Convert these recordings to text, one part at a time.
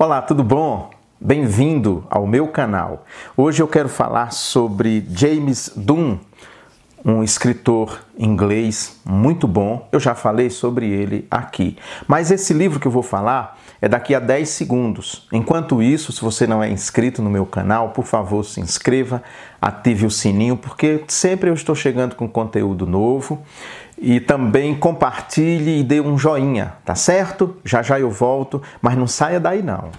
Olá, tudo bom? Bem-vindo ao meu canal. Hoje eu quero falar sobre James Dunn, um escritor inglês muito bom. Eu já falei sobre ele aqui. Mas esse livro que eu vou falar é daqui a 10 segundos. Enquanto isso, se você não é inscrito no meu canal, por favor, se inscreva, ative o sininho, porque sempre eu estou chegando com conteúdo novo. E também compartilhe e dê um joinha, tá certo? Já já eu volto, mas não saia daí não.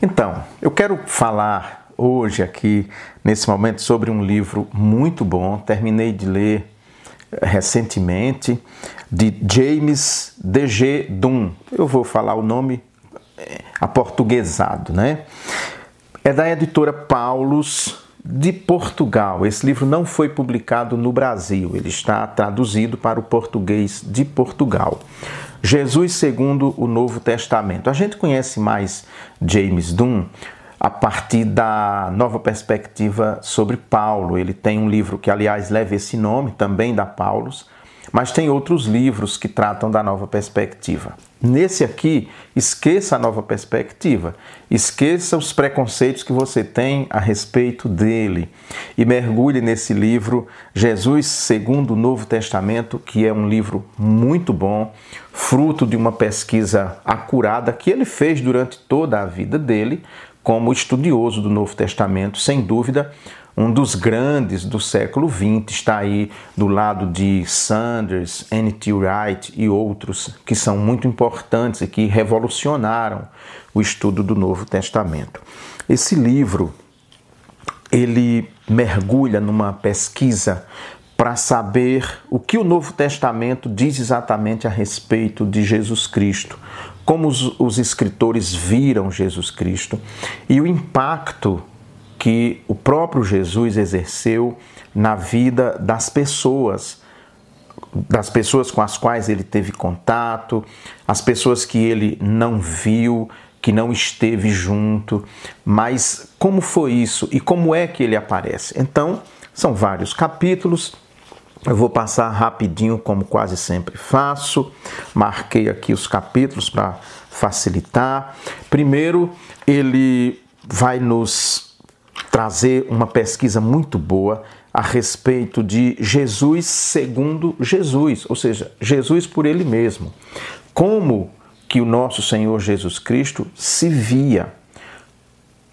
Então, eu quero falar hoje aqui, nesse momento, sobre um livro muito bom. Terminei de ler eh, recentemente, de James D.G. Dunn. Eu vou falar o nome aportuguesado, né? É da editora Paulus de Portugal. Esse livro não foi publicado no Brasil, ele está traduzido para o português de Portugal. Jesus segundo o Novo Testamento. A gente conhece mais James Dunn a partir da nova perspectiva sobre Paulo. Ele tem um livro que, aliás, leva esse nome, também da Paulus, mas tem outros livros que tratam da nova perspectiva. Nesse aqui, esqueça a nova perspectiva, esqueça os preconceitos que você tem a respeito dele. E mergulhe nesse livro Jesus segundo o Novo Testamento, que é um livro muito bom, fruto de uma pesquisa acurada que ele fez durante toda a vida dele, como estudioso do Novo Testamento, sem dúvida, um dos grandes do século XX, está aí do lado de Sanders, N.T. Wright e outros que são muito importantes e que revolucionaram o estudo do Novo Testamento. Esse livro ele mergulha numa pesquisa para saber o que o Novo Testamento diz exatamente a respeito de Jesus Cristo, como os, os escritores viram Jesus Cristo e o impacto que o próprio Jesus exerceu na vida das pessoas, das pessoas com as quais ele teve contato, as pessoas que ele não viu, que não esteve junto, mas como foi isso e como é que ele aparece? Então, são vários capítulos. Eu vou passar rapidinho, como quase sempre faço. Marquei aqui os capítulos para facilitar. Primeiro, ele vai nos trazer uma pesquisa muito boa a respeito de Jesus segundo Jesus, ou seja, Jesus por ele mesmo. Como que o nosso Senhor Jesus Cristo se via,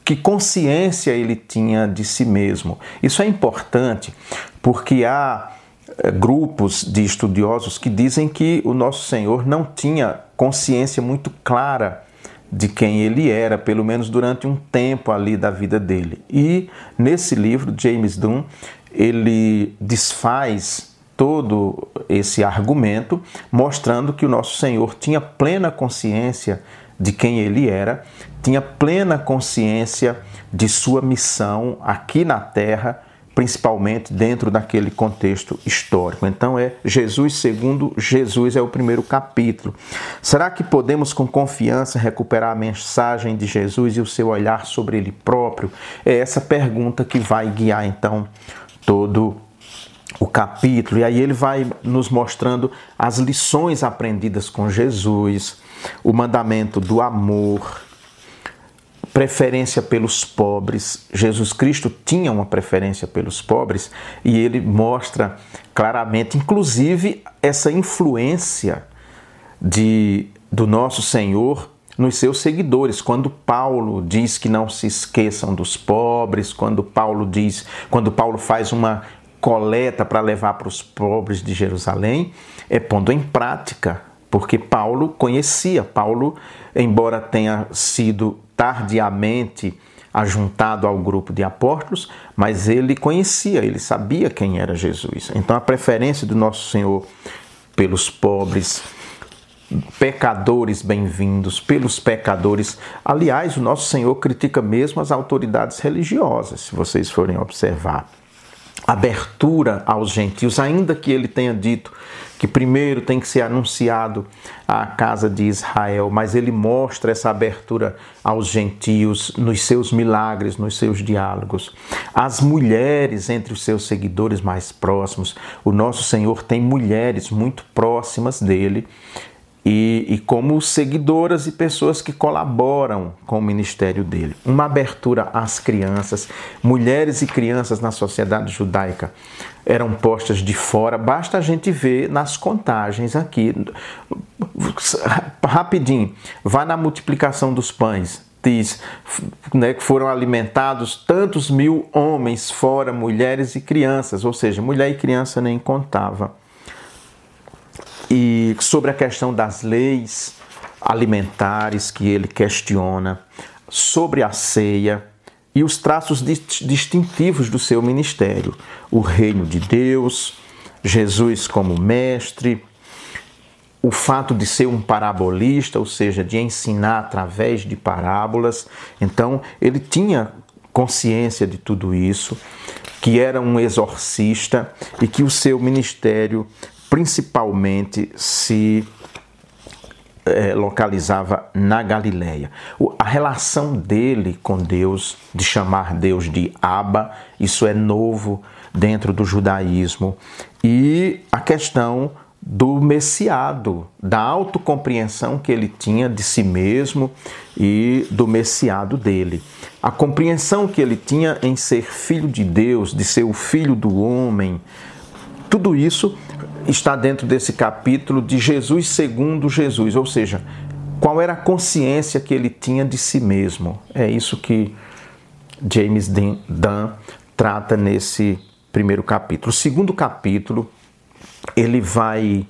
que consciência ele tinha de si mesmo. Isso é importante porque há eh, grupos de estudiosos que dizem que o nosso Senhor não tinha consciência muito clara de quem ele era, pelo menos durante um tempo ali da vida dele. E nesse livro, James Dunn, ele desfaz todo esse argumento, mostrando que o nosso Senhor tinha plena consciência de quem ele era, tinha plena consciência de sua missão aqui na terra principalmente dentro daquele contexto histórico. Então é Jesus segundo Jesus é o primeiro capítulo. Será que podemos com confiança recuperar a mensagem de Jesus e o seu olhar sobre ele próprio? É essa pergunta que vai guiar então todo o capítulo. E aí ele vai nos mostrando as lições aprendidas com Jesus, o mandamento do amor, preferência pelos pobres. Jesus Cristo tinha uma preferência pelos pobres e ele mostra claramente, inclusive, essa influência de, do nosso Senhor nos seus seguidores. Quando Paulo diz que não se esqueçam dos pobres, quando Paulo diz, quando Paulo faz uma coleta para levar para os pobres de Jerusalém, é pondo em prática, porque Paulo conhecia, Paulo, embora tenha sido tardiamente ajuntado ao grupo de apóstolos, mas ele conhecia, ele sabia quem era Jesus. Então a preferência do nosso Senhor pelos pobres, pecadores bem-vindos, pelos pecadores. Aliás, o nosso Senhor critica mesmo as autoridades religiosas, se vocês forem observar. Abertura aos gentios, ainda que ele tenha dito que primeiro tem que ser anunciado à casa de Israel, mas ele mostra essa abertura aos gentios nos seus milagres, nos seus diálogos. As mulheres entre os seus seguidores mais próximos, o nosso Senhor tem mulheres muito próximas dele e, e, como seguidoras e pessoas que colaboram com o ministério dele. Uma abertura às crianças, mulheres e crianças na sociedade judaica eram postas de fora, basta a gente ver nas contagens aqui. Rapidinho, vá na multiplicação dos pães. Diz né, que foram alimentados tantos mil homens, fora mulheres e crianças, ou seja, mulher e criança nem contava sobre a questão das leis alimentares que ele questiona, sobre a ceia e os traços distintivos do seu ministério: o reino de Deus, Jesus como mestre, o fato de ser um parabolista, ou seja, de ensinar através de parábolas. Então, ele tinha consciência de tudo isso, que era um exorcista e que o seu ministério principalmente se é, localizava na Galileia. A relação dele com Deus, de chamar Deus de Abba, isso é novo dentro do judaísmo. E a questão do messiado, da autocompreensão que ele tinha de si mesmo e do messiado dele. A compreensão que ele tinha em ser filho de Deus, de ser o filho do homem, tudo isso está dentro desse capítulo de Jesus segundo Jesus, ou seja, qual era a consciência que ele tinha de si mesmo. É isso que James Dunn trata nesse primeiro capítulo. O segundo capítulo, ele vai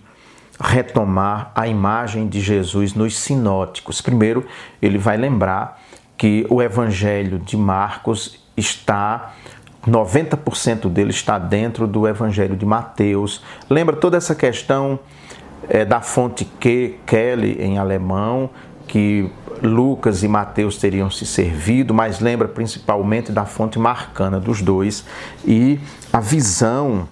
retomar a imagem de Jesus nos sinóticos. Primeiro, ele vai lembrar que o evangelho de Marcos está 90% dele está dentro do Evangelho de Mateus. Lembra toda essa questão é, da fonte que, Kelly em alemão, que Lucas e Mateus teriam se servido, mas lembra principalmente da fonte marcana dos dois e a visão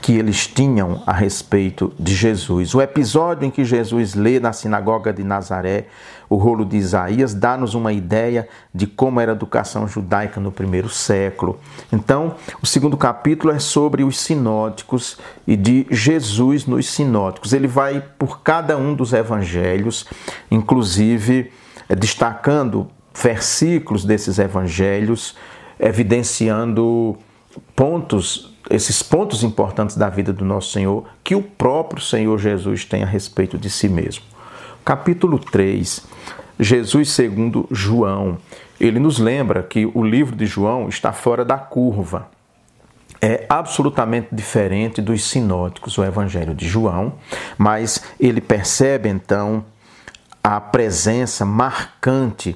que eles tinham a respeito de Jesus. O episódio em que Jesus lê na sinagoga de Nazaré o rolo de Isaías dá-nos uma ideia de como era a educação judaica no primeiro século. Então, o segundo capítulo é sobre os sinóticos e de Jesus nos sinóticos. Ele vai por cada um dos evangelhos, inclusive eh, destacando versículos desses evangelhos, evidenciando pontos esses pontos importantes da vida do nosso Senhor que o próprio Senhor Jesus tem a respeito de si mesmo. Capítulo 3, Jesus segundo João. Ele nos lembra que o livro de João está fora da curva. É absolutamente diferente dos sinóticos, o evangelho de João, mas ele percebe então a presença marcante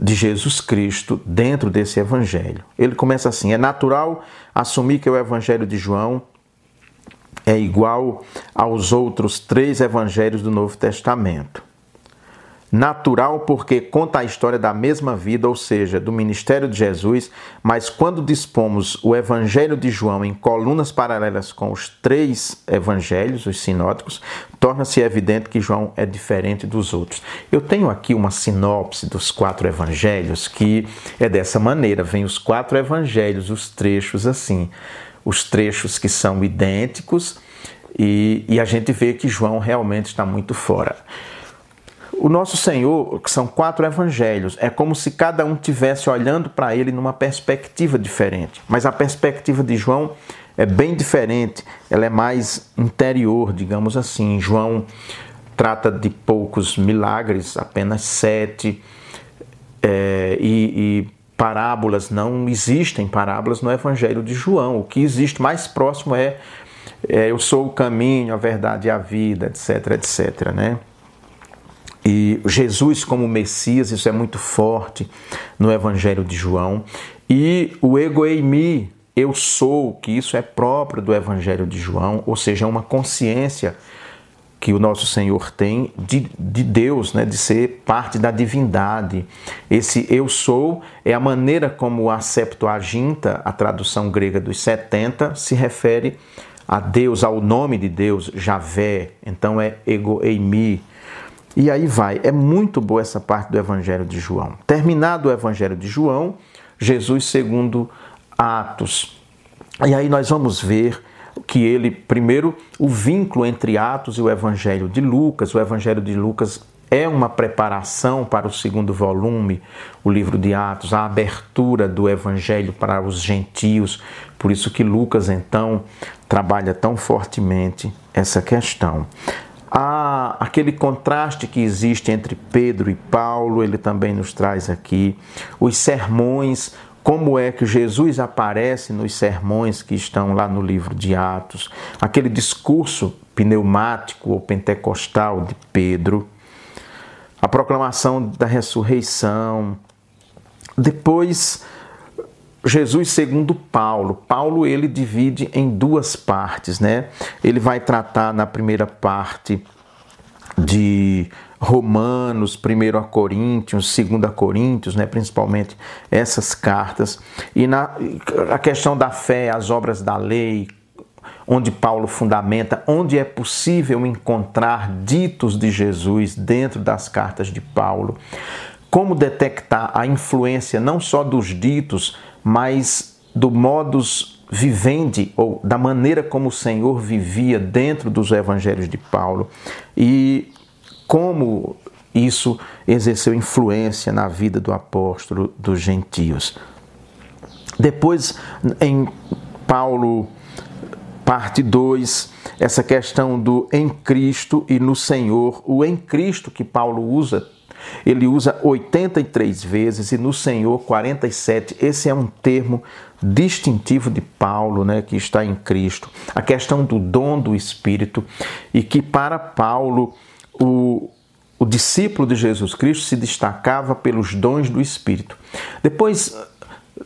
de Jesus Cristo dentro desse evangelho. Ele começa assim: é natural assumir que o evangelho de João é igual aos outros três evangelhos do Novo Testamento. Natural porque conta a história da mesma vida, ou seja, do ministério de Jesus, mas quando dispomos o Evangelho de João em colunas paralelas com os três evangelhos, os sinóticos, torna-se evidente que João é diferente dos outros. Eu tenho aqui uma sinopse dos quatro evangelhos que é dessa maneira: vem os quatro evangelhos, os trechos assim, os trechos que são idênticos, e, e a gente vê que João realmente está muito fora. O nosso Senhor, que são quatro evangelhos, é como se cada um tivesse olhando para ele numa perspectiva diferente. Mas a perspectiva de João é bem diferente, ela é mais interior, digamos assim. João trata de poucos milagres, apenas sete, é, e, e parábolas, não existem parábolas no Evangelho de João. O que existe mais próximo é, é eu sou o caminho, a verdade e a vida, etc, etc, né? E Jesus como Messias, isso é muito forte no Evangelho de João. E o ego eimi, eu sou, que isso é próprio do Evangelho de João, ou seja, é uma consciência que o nosso Senhor tem de, de Deus, né, de ser parte da divindade. Esse eu sou é a maneira como a Septuaginta, a tradução grega dos 70, se refere a Deus, ao nome de Deus, Javé. Então é ego eimi. E aí vai. É muito boa essa parte do Evangelho de João. Terminado o Evangelho de João, Jesus segundo Atos. E aí nós vamos ver que ele, primeiro, o vínculo entre Atos e o Evangelho de Lucas. O Evangelho de Lucas é uma preparação para o segundo volume, o livro de Atos, a abertura do Evangelho para os gentios. Por isso que Lucas, então, trabalha tão fortemente essa questão. Há aquele contraste que existe entre Pedro e Paulo, ele também nos traz aqui. Os sermões, como é que Jesus aparece nos sermões que estão lá no livro de Atos, aquele discurso pneumático ou pentecostal de Pedro, a proclamação da ressurreição. Depois, Jesus segundo Paulo. Paulo ele divide em duas partes, né? Ele vai tratar na primeira parte de Romanos, 1 a Coríntios, 2 a Coríntios, né, principalmente essas cartas, e na a questão da fé, as obras da lei, onde Paulo fundamenta, onde é possível encontrar ditos de Jesus dentro das cartas de Paulo, como detectar a influência não só dos ditos, mas do modus vivendi ou da maneira como o Senhor vivia dentro dos evangelhos de Paulo. E como isso exerceu influência na vida do apóstolo dos gentios. Depois, em Paulo, parte 2, essa questão do em Cristo e no Senhor, o em Cristo que Paulo usa, ele usa 83 vezes e no Senhor 47. Esse é um termo distintivo de Paulo, né, que está em Cristo. A questão do dom do Espírito e que para Paulo o, o discípulo de Jesus Cristo se destacava pelos dons do Espírito. Depois,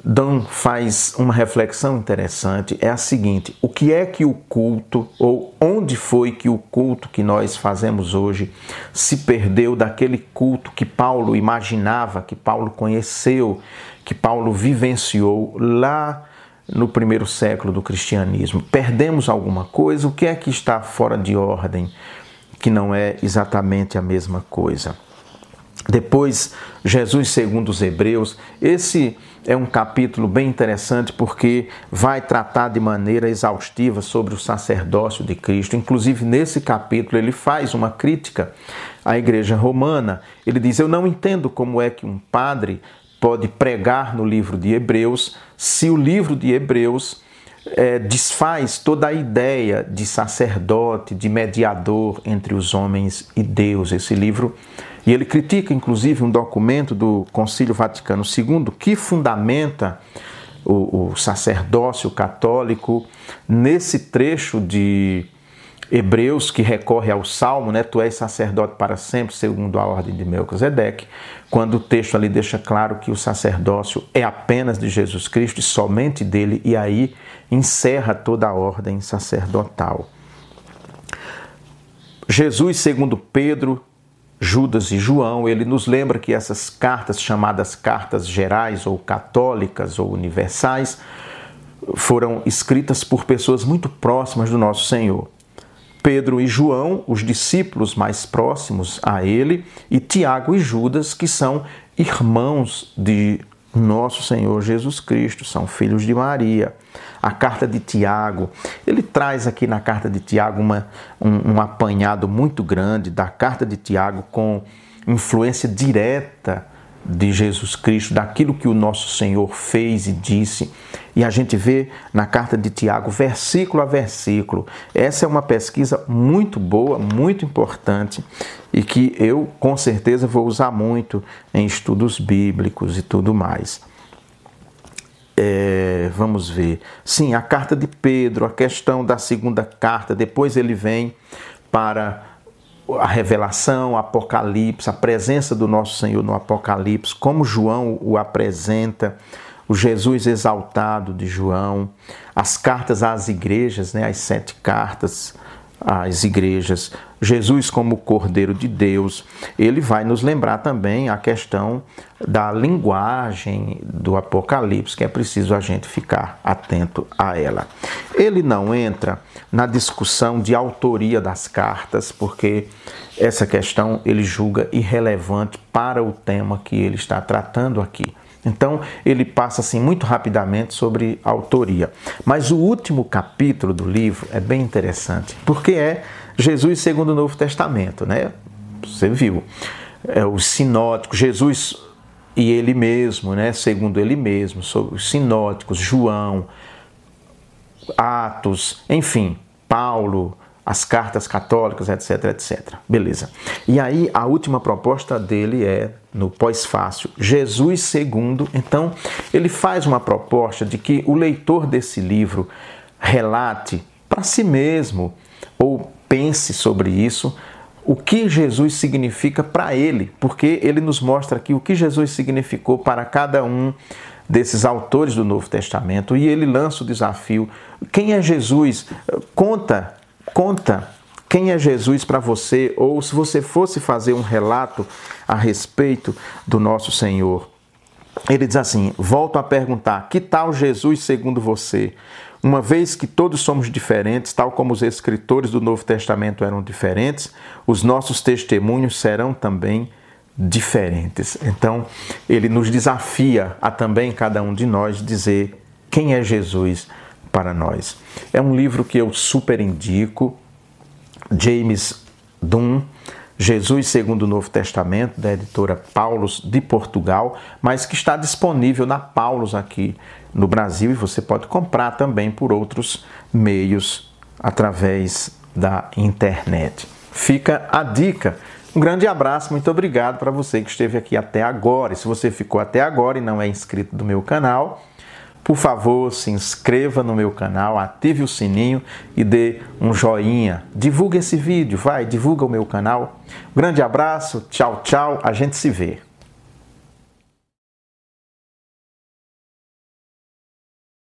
Dan faz uma reflexão interessante, é a seguinte: o que é que o culto, ou onde foi que o culto que nós fazemos hoje se perdeu daquele culto que Paulo imaginava, que Paulo conheceu, que Paulo vivenciou lá no primeiro século do cristianismo? Perdemos alguma coisa? O que é que está fora de ordem? que não é exatamente a mesma coisa. Depois, Jesus segundo os Hebreus, esse é um capítulo bem interessante porque vai tratar de maneira exaustiva sobre o sacerdócio de Cristo. Inclusive, nesse capítulo, ele faz uma crítica à igreja romana. Ele diz: Eu não entendo como é que um padre pode pregar no livro de Hebreus se o livro de Hebreus é, desfaz toda a ideia de sacerdote, de mediador entre os homens e Deus. Esse livro. E ele critica, inclusive, um documento do Concílio Vaticano II que fundamenta o, o sacerdócio católico nesse trecho de Hebreus que recorre ao Salmo, né? Tu és sacerdote para sempre, segundo a ordem de Melquisedeque, quando o texto ali deixa claro que o sacerdócio é apenas de Jesus Cristo e somente dele, e aí encerra toda a ordem sacerdotal. Jesus, segundo Pedro, Judas e João, ele nos lembra que essas cartas, chamadas cartas gerais ou católicas ou universais, foram escritas por pessoas muito próximas do nosso Senhor. Pedro e João, os discípulos mais próximos a ele, e Tiago e Judas, que são irmãos de nosso Senhor Jesus Cristo, são filhos de Maria. A carta de Tiago, ele traz aqui na carta de Tiago uma, um, um apanhado muito grande da carta de Tiago com influência direta de Jesus Cristo, daquilo que o nosso Senhor fez e disse. E a gente vê na carta de Tiago, versículo a versículo. Essa é uma pesquisa muito boa, muito importante e que eu com certeza vou usar muito em estudos bíblicos e tudo mais. É, vamos ver. Sim, a carta de Pedro, a questão da segunda carta, depois ele vem para a revelação, o Apocalipse, a presença do nosso Senhor no Apocalipse, como João o apresenta, o Jesus exaltado de João, as cartas às igrejas, né, as sete cartas, às igrejas, Jesus como Cordeiro de Deus, ele vai nos lembrar também a questão da linguagem do Apocalipse, que é preciso a gente ficar atento a ela. Ele não entra na discussão de autoria das cartas, porque essa questão ele julga irrelevante para o tema que ele está tratando aqui. Então ele passa assim muito rapidamente sobre a autoria. Mas o último capítulo do livro é bem interessante, porque é Jesus segundo o Novo Testamento, né? Você viu. É os sinóticos, Jesus e ele mesmo, né? Segundo ele mesmo, sobre os sinóticos, João, Atos, enfim, Paulo, as cartas católicas, etc, etc. Beleza. E aí a última proposta dele é no pós-fácil, Jesus segundo. Então, ele faz uma proposta de que o leitor desse livro relate para si mesmo ou pense sobre isso, o que Jesus significa para ele, porque ele nos mostra aqui o que Jesus significou para cada um desses autores do Novo Testamento e ele lança o desafio: quem é Jesus? Conta Conta quem é Jesus para você, ou se você fosse fazer um relato a respeito do nosso Senhor. Ele diz assim: volto a perguntar, que tal Jesus segundo você? Uma vez que todos somos diferentes, tal como os escritores do Novo Testamento eram diferentes, os nossos testemunhos serão também diferentes. Então, ele nos desafia a também cada um de nós dizer quem é Jesus para nós. É um livro que eu super indico, James Dunn, Jesus segundo o Novo Testamento, da editora Paulus de Portugal, mas que está disponível na Paulus aqui no Brasil e você pode comprar também por outros meios através da internet. Fica a dica. Um grande abraço, muito obrigado para você que esteve aqui até agora. E se você ficou até agora e não é inscrito do meu canal, por favor, se inscreva no meu canal, ative o sininho e dê um joinha. Divulgue esse vídeo, vai, divulga o meu canal. grande abraço, tchau, tchau, a gente se vê.